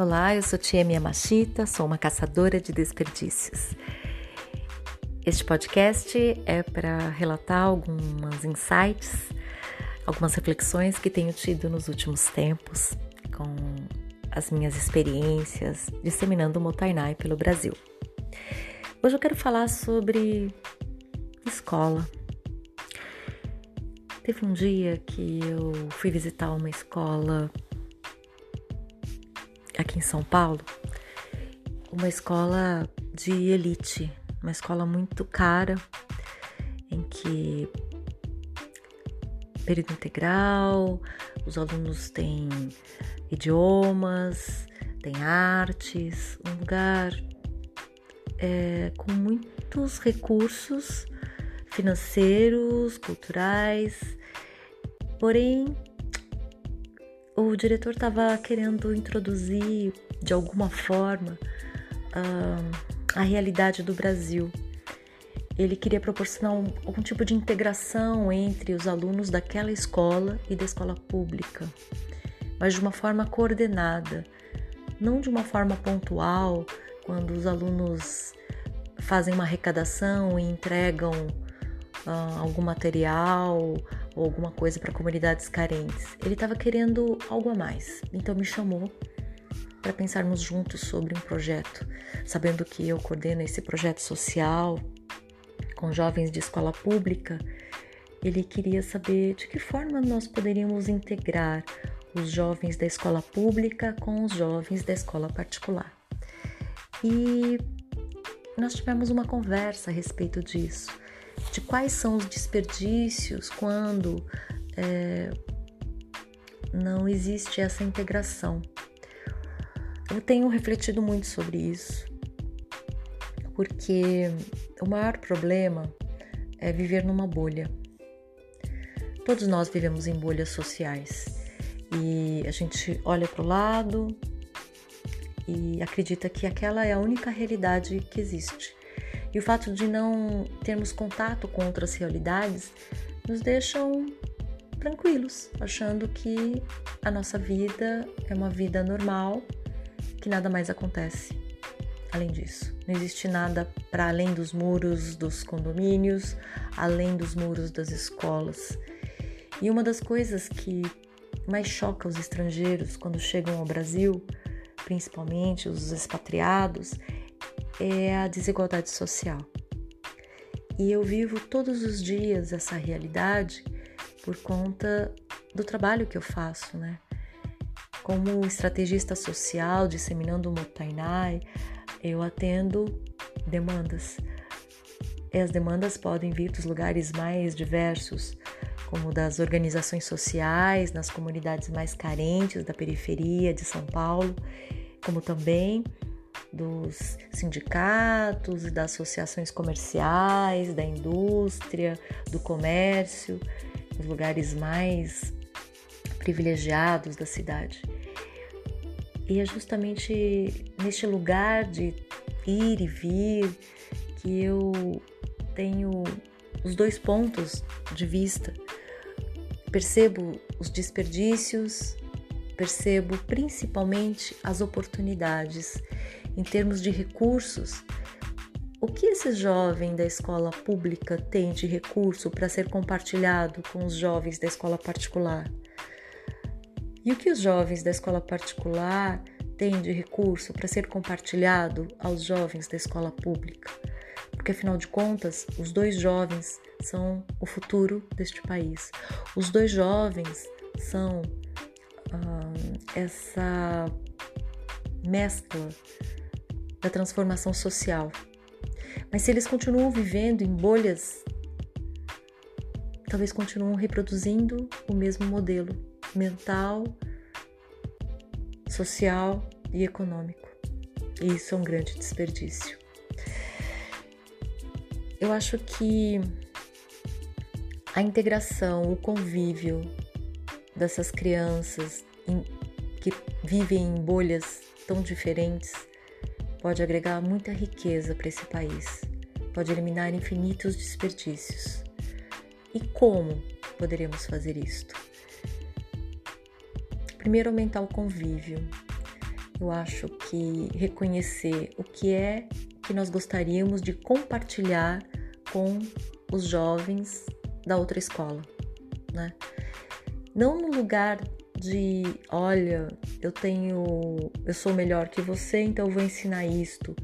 Olá, eu sou Tia Miyamashita, sou uma caçadora de desperdícios. Este podcast é para relatar algumas insights, algumas reflexões que tenho tido nos últimos tempos com as minhas experiências disseminando o Motainai pelo Brasil. Hoje eu quero falar sobre escola. Teve um dia que eu fui visitar uma escola aqui em São Paulo, uma escola de elite, uma escola muito cara, em que período integral, os alunos têm idiomas, têm artes, um lugar é, com muitos recursos financeiros, culturais, porém o diretor estava querendo introduzir de alguma forma uh, a realidade do Brasil. Ele queria proporcionar um, algum tipo de integração entre os alunos daquela escola e da escola pública, mas de uma forma coordenada, não de uma forma pontual, quando os alunos fazem uma arrecadação e entregam uh, algum material ou alguma coisa para comunidades carentes. Ele estava querendo algo a mais, então me chamou para pensarmos juntos sobre um projeto, sabendo que eu coordeno esse projeto social com jovens de escola pública. Ele queria saber de que forma nós poderíamos integrar os jovens da escola pública com os jovens da escola particular. E nós tivemos uma conversa a respeito disso de quais são os desperdícios quando é, não existe essa integração. Eu tenho refletido muito sobre isso, porque o maior problema é viver numa bolha. Todos nós vivemos em bolhas sociais e a gente olha para o lado e acredita que aquela é a única realidade que existe. E o fato de não termos contato com outras realidades nos deixam tranquilos, achando que a nossa vida é uma vida normal, que nada mais acontece. Além disso, não existe nada para além dos muros dos condomínios, além dos muros das escolas. E uma das coisas que mais choca os estrangeiros quando chegam ao Brasil, principalmente os expatriados, é a desigualdade social. E eu vivo todos os dias essa realidade por conta do trabalho que eu faço, né? Como estrategista social, disseminando o Motainai, eu atendo demandas. E as demandas podem vir dos lugares mais diversos, como das organizações sociais, nas comunidades mais carentes da periferia de São Paulo, como também dos sindicatos das associações comerciais, da indústria, do comércio, os lugares mais privilegiados da cidade. E é justamente neste lugar de ir e vir que eu tenho os dois pontos de vista. Percebo os desperdícios, percebo principalmente as oportunidades em termos de recursos, o que esse jovem da escola pública tem de recurso para ser compartilhado com os jovens da escola particular? E o que os jovens da escola particular têm de recurso para ser compartilhado aos jovens da escola pública? Porque afinal de contas, os dois jovens são o futuro deste país. Os dois jovens são ah, essa mescla da transformação social. Mas se eles continuam vivendo em bolhas, talvez continuam reproduzindo o mesmo modelo mental, social e econômico. E isso é um grande desperdício. Eu acho que a integração, o convívio dessas crianças que vivem em bolhas tão diferentes pode agregar muita riqueza para esse país, pode eliminar infinitos desperdícios. E como poderíamos fazer isto? Primeiro, aumentar o convívio. eu acho que reconhecer o que é que nós gostaríamos de compartilhar com os jovens da outra escola, né? Não no lugar de, olha, eu tenho, eu sou melhor que você, então eu vou ensinar isto,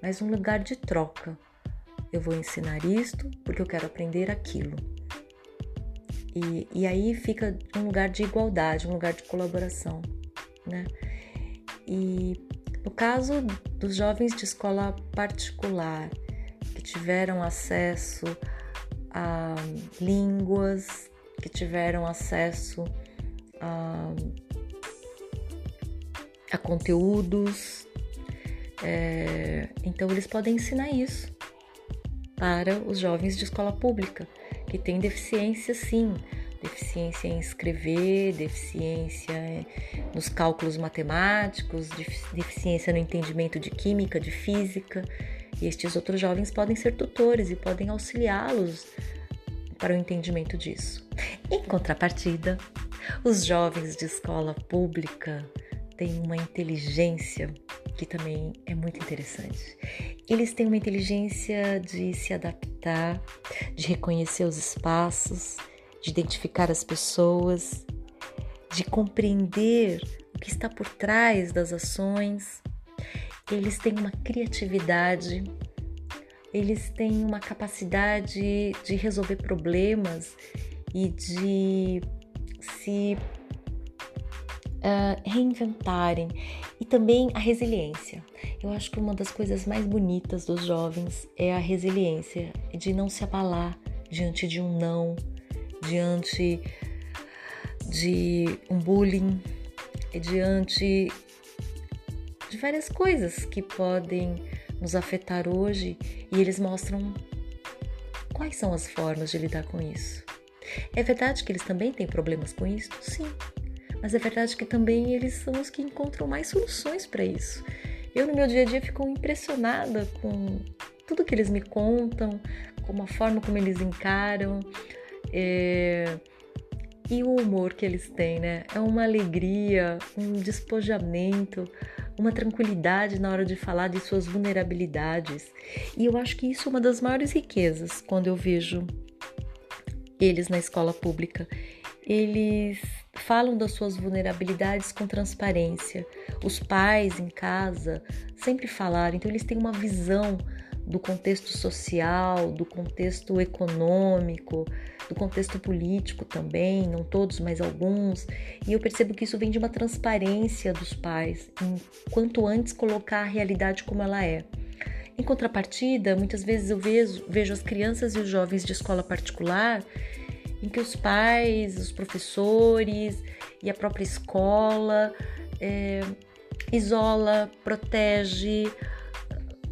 mas um lugar de troca. Eu vou ensinar isto porque eu quero aprender aquilo. E, e aí fica um lugar de igualdade, um lugar de colaboração, né? E no caso dos jovens de escola particular que tiveram acesso a línguas, que tiveram acesso a, a conteúdos, é, então eles podem ensinar isso para os jovens de escola pública que têm deficiência, sim, deficiência em escrever, deficiência nos cálculos matemáticos, deficiência no entendimento de química, de física. E estes outros jovens podem ser tutores e podem auxiliá-los para o entendimento disso. Em contrapartida, os jovens de escola pública têm uma inteligência que também é muito interessante. Eles têm uma inteligência de se adaptar, de reconhecer os espaços, de identificar as pessoas, de compreender o que está por trás das ações. Eles têm uma criatividade, eles têm uma capacidade de resolver problemas e de se uh, reinventarem e também a resiliência. Eu acho que uma das coisas mais bonitas dos jovens é a resiliência, de não se abalar diante de um não, diante de um bullying, diante de várias coisas que podem nos afetar hoje e eles mostram quais são as formas de lidar com isso. É verdade que eles também têm problemas com isso? Sim. Mas é verdade que também eles são os que encontram mais soluções para isso. Eu, no meu dia a dia, fico impressionada com tudo que eles me contam, com a forma como eles encaram. É... E o humor que eles têm, né? É uma alegria, um despojamento, uma tranquilidade na hora de falar de suas vulnerabilidades. E eu acho que isso é uma das maiores riquezas quando eu vejo eles na escola pública. Eles falam das suas vulnerabilidades com transparência. Os pais em casa sempre falaram, então eles têm uma visão do contexto social, do contexto econômico, do contexto político também, não todos, mas alguns. E eu percebo que isso vem de uma transparência dos pais, em quanto antes colocar a realidade como ela é. Em contrapartida, muitas vezes eu vejo, vejo as crianças e os jovens de escola particular em que os pais, os professores e a própria escola é, isola, protege,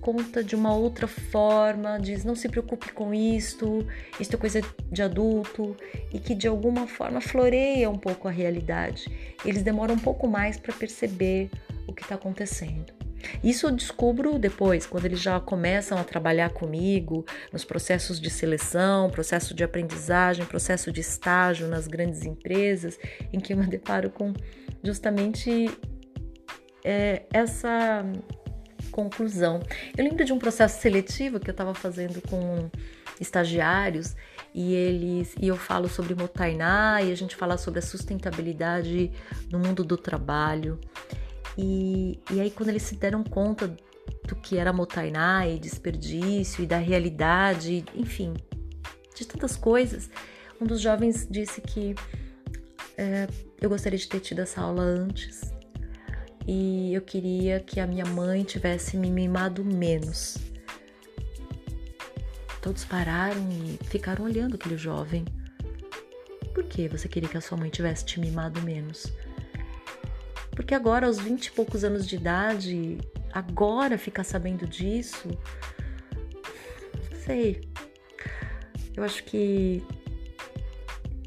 conta de uma outra forma, diz não se preocupe com isto, isto é coisa de adulto e que de alguma forma floreia um pouco a realidade. Eles demoram um pouco mais para perceber o que está acontecendo. Isso eu descubro depois, quando eles já começam a trabalhar comigo nos processos de seleção, processo de aprendizagem, processo de estágio nas grandes empresas, em que eu me deparo com justamente é, essa conclusão. Eu lembro de um processo seletivo que eu estava fazendo com estagiários e eles e eu falo sobre Motainá e a gente fala sobre a sustentabilidade no mundo do trabalho. E, e aí, quando eles se deram conta do que era Motainá e desperdício e da realidade, enfim, de tantas coisas, um dos jovens disse que é, eu gostaria de ter tido essa aula antes e eu queria que a minha mãe tivesse me mimado menos. Todos pararam e ficaram olhando aquele jovem. Por que você queria que a sua mãe tivesse te mimado menos? Porque agora, aos 20 e poucos anos de idade, agora ficar sabendo disso, não sei. Eu acho que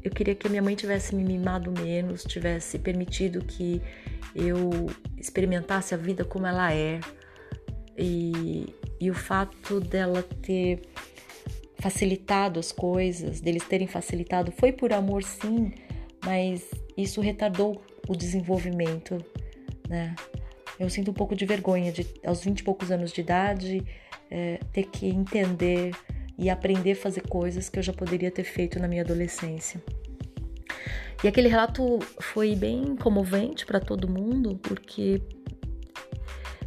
eu queria que a minha mãe tivesse me mimado menos, tivesse permitido que eu experimentasse a vida como ela é. E, e o fato dela ter facilitado as coisas, deles terem facilitado, foi por amor sim, mas isso retardou o desenvolvimento, né? eu sinto um pouco de vergonha de, aos 20 e poucos anos de idade, é, ter que entender e aprender a fazer coisas que eu já poderia ter feito na minha adolescência. E aquele relato foi bem comovente para todo mundo, porque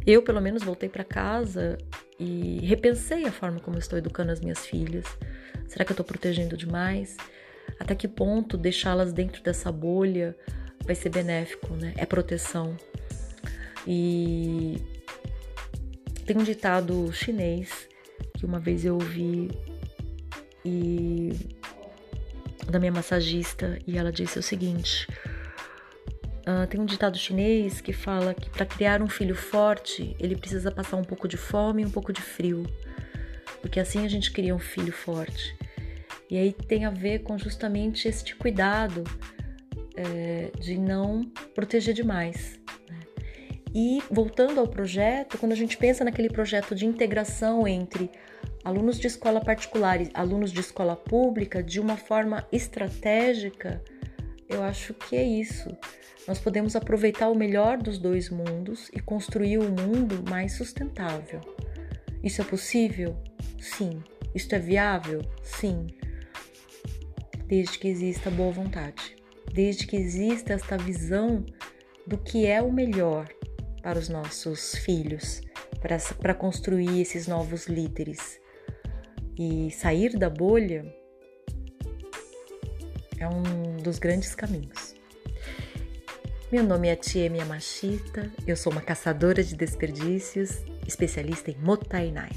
eu, pelo menos, voltei para casa e repensei a forma como estou educando as minhas filhas. Será que eu estou protegendo demais? Até que ponto deixá-las dentro dessa bolha vai ser benéfico, né? É proteção. E tem um ditado chinês que uma vez eu ouvi e da minha massagista e ela disse o seguinte: uh, tem um ditado chinês que fala que para criar um filho forte ele precisa passar um pouco de fome e um pouco de frio, porque assim a gente cria um filho forte. E aí tem a ver com justamente este cuidado é, de não proteger demais. Né? E voltando ao projeto, quando a gente pensa naquele projeto de integração entre alunos de escola particular e alunos de escola pública de uma forma estratégica, eu acho que é isso. Nós podemos aproveitar o melhor dos dois mundos e construir um mundo mais sustentável. Isso é possível? Sim. Isso é viável? Sim. Desde que exista boa vontade desde que exista esta visão do que é o melhor para os nossos filhos, para, construir esses novos líderes. E sair da bolha é um dos grandes caminhos. Meu nome é Tiemi Yamashita, eu sou uma caçadora de desperdícios, especialista em Motainai.